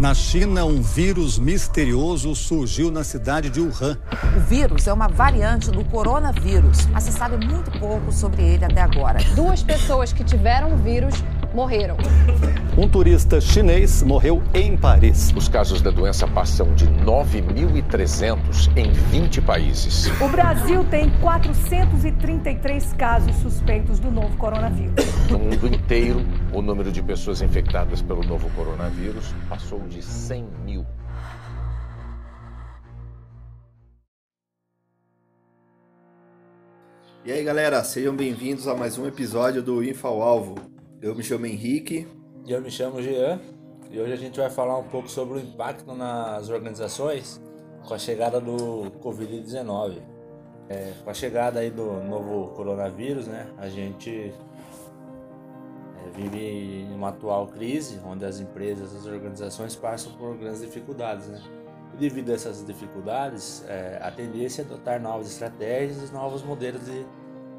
Na China, um vírus misterioso surgiu na cidade de Wuhan. O vírus é uma variante do coronavírus, mas se sabe muito pouco sobre ele até agora. Duas pessoas que tiveram o vírus morreram. Um turista chinês morreu em Paris. Os casos da doença passam de 9.300 em 20 países. O Brasil tem 433 casos suspeitos do novo coronavírus. No mundo inteiro, o número de pessoas infectadas pelo novo coronavírus passou de 100 mil. E aí galera, sejam bem-vindos a mais um episódio do Info ao Alvo. Eu me chamo Henrique. E eu me chamo Jean. E hoje a gente vai falar um pouco sobre o impacto nas organizações com a chegada do Covid-19. É, com a chegada aí do novo coronavírus, né, a gente é, vive em uma atual crise onde as empresas, as organizações passam por grandes dificuldades, né? E devido a essas dificuldades, é, a tendência é adotar novas estratégias e novos modelos de,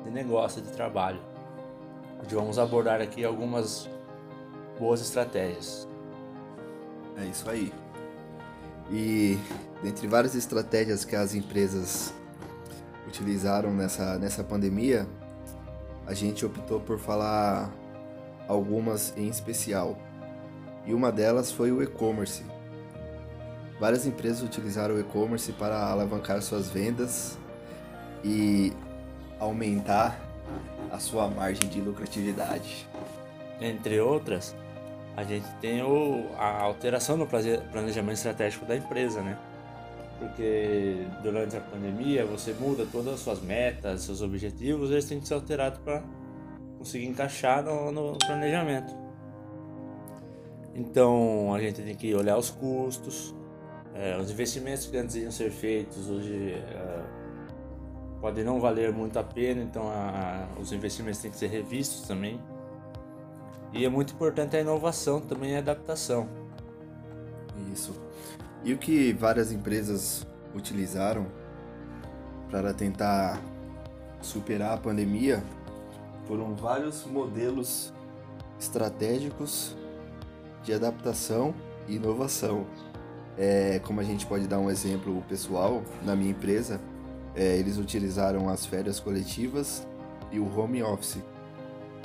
de negócio, de trabalho. Hoje vamos abordar aqui algumas boas estratégias. É isso aí. E dentre várias estratégias que as empresas utilizaram nessa, nessa pandemia, a gente optou por falar algumas em especial. E uma delas foi o e-commerce. Várias empresas utilizaram o e-commerce para alavancar suas vendas e aumentar a sua margem de lucratividade. Entre outras, a gente tem o, a alteração no planejamento estratégico da empresa, né? Porque durante a pandemia você muda todas as suas metas, seus objetivos, eles têm que ser alterados para conseguir encaixar no, no, planejamento. Então a gente tem que olhar os custos, é, os investimentos que antes iam ser feitos hoje é, podem não valer muito a pena, então a, os investimentos têm que ser revistos também. E é muito importante a inovação também e a adaptação. Isso. E o que várias empresas utilizaram para tentar superar a pandemia foram vários modelos estratégicos de adaptação e inovação. É, como a gente pode dar um exemplo pessoal, na minha empresa, é, eles utilizaram as férias coletivas e o home office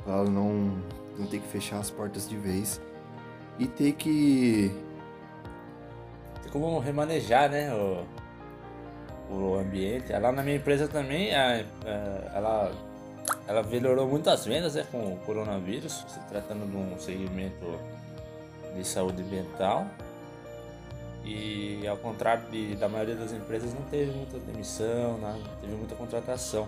para não vão ter que fechar as portas de vez e ter que. Tem como remanejar, né? O, o ambiente. Lá na minha empresa também, a, a, ela, ela melhorou muito as vendas né, com o coronavírus, se tratando de um segmento de saúde mental. E ao contrário de, da maioria das empresas, não teve muita demissão, não teve muita contratação.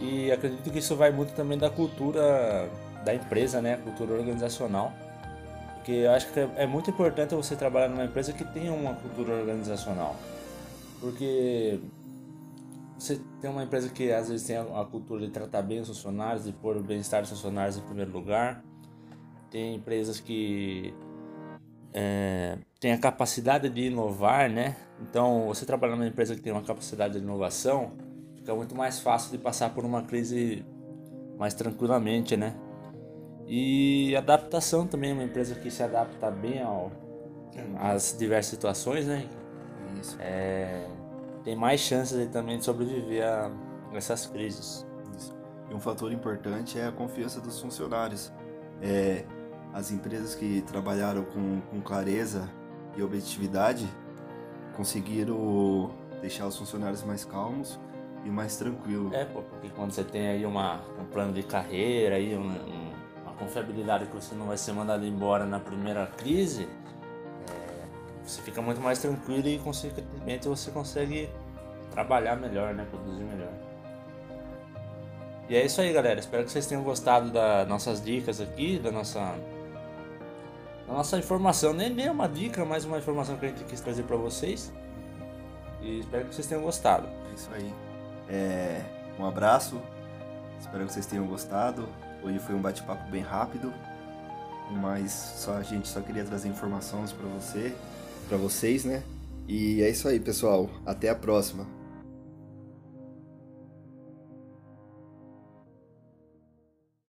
E acredito que isso vai muito também da cultura da empresa, né? Cultura organizacional. Porque eu acho que é muito importante você trabalhar numa empresa que tenha uma cultura organizacional. Porque você tem uma empresa que às vezes tem a cultura de tratar bem os funcionários, de pôr o bem-estar dos funcionários em primeiro lugar. Tem empresas que é, têm a capacidade de inovar, né? Então, você trabalhar numa empresa que tem uma capacidade de inovação, fica muito mais fácil de passar por uma crise mais tranquilamente, né? E adaptação também, uma empresa que se adapta bem ao, às diversas situações, né? Isso. É, tem mais chances também de sobreviver a essas crises. Isso. E um fator importante é a confiança dos funcionários. É, as empresas que trabalharam com, com clareza e objetividade conseguiram deixar os funcionários mais calmos e mais tranquilos. É, porque quando você tem aí uma, um plano de carreira, aí um, um confiabilidade que você não vai ser mandado embora na primeira crise, é, você fica muito mais tranquilo e consequentemente você consegue trabalhar melhor, né, produzir melhor. E é isso aí, galera. Espero que vocês tenham gostado das nossas dicas aqui, da nossa da nossa informação. Nem nem uma dica, mas uma informação que a gente quis trazer para vocês. E espero que vocês tenham gostado. É isso aí. É, um abraço. Espero que vocês tenham gostado. Hoje foi um bate-papo bem rápido, mas só a gente só queria trazer informações para você, para vocês, né? E é isso aí, pessoal. Até a próxima.